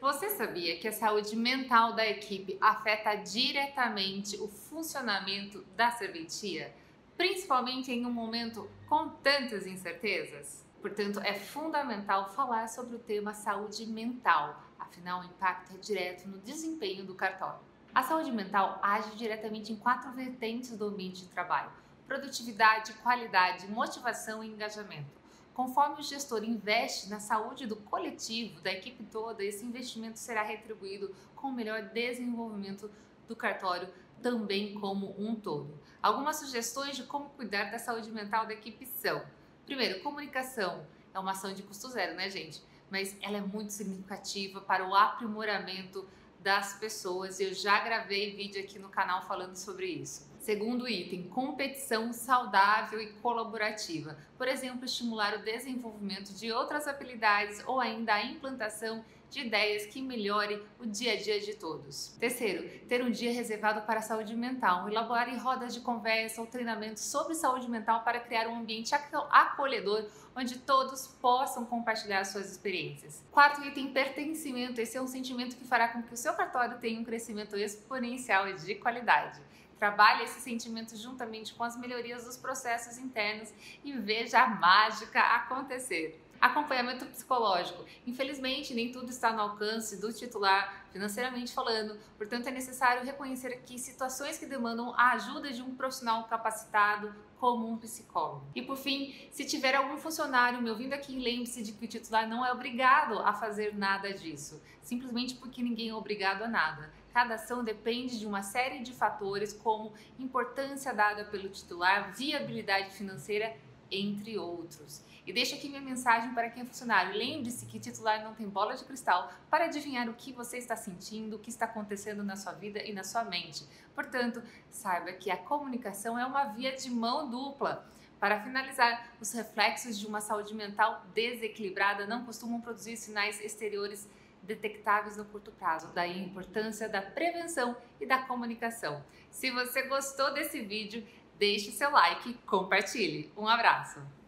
Você sabia que a saúde mental da equipe afeta diretamente o funcionamento da serventia, principalmente em um momento com tantas incertezas? Portanto, é fundamental falar sobre o tema saúde mental, afinal, o impacto é direto no desempenho do cartório. A saúde mental age diretamente em quatro vertentes do ambiente de trabalho: produtividade, qualidade, motivação e engajamento. Conforme o gestor investe na saúde do coletivo, da equipe toda, esse investimento será retribuído com o melhor desenvolvimento do cartório também como um todo. Algumas sugestões de como cuidar da saúde mental da equipe são: primeiro, comunicação é uma ação de custo zero, né, gente? Mas ela é muito significativa para o aprimoramento das pessoas. Eu já gravei vídeo aqui no canal falando sobre isso. Segundo item, competição saudável e colaborativa. Por exemplo, estimular o desenvolvimento de outras habilidades ou ainda a implantação de ideias que melhore o dia a dia de todos. Terceiro, ter um dia reservado para a saúde mental. Elaborar rodas de conversa ou treinamento sobre saúde mental para criar um ambiente acolhedor onde todos possam compartilhar suas experiências. Quarto item, pertencimento. Esse é um sentimento que fará com que o seu cartório tenha um crescimento exponencial e de qualidade. Trabalhe esse sentimento juntamente com as melhorias dos processos internos e veja a mágica acontecer. Acompanhamento psicológico. Infelizmente, nem tudo está no alcance do titular, financeiramente falando, portanto, é necessário reconhecer aqui situações que demandam a ajuda de um profissional capacitado, como um psicólogo. E por fim, se tiver algum funcionário me ouvindo aqui, lembre-se de que o titular não é obrigado a fazer nada disso, simplesmente porque ninguém é obrigado a nada. Cada ação depende de uma série de fatores, como importância dada pelo titular, viabilidade financeira entre outros. E deixo aqui minha mensagem para quem é funcionário. Lembre-se que titular não tem bola de cristal para adivinhar o que você está sentindo, o que está acontecendo na sua vida e na sua mente. Portanto, saiba que a comunicação é uma via de mão dupla. Para finalizar, os reflexos de uma saúde mental desequilibrada não costumam produzir sinais exteriores detectáveis no curto prazo. Daí a importância da prevenção e da comunicação. Se você gostou desse vídeo, deixe seu like, compartilhe. Um abraço!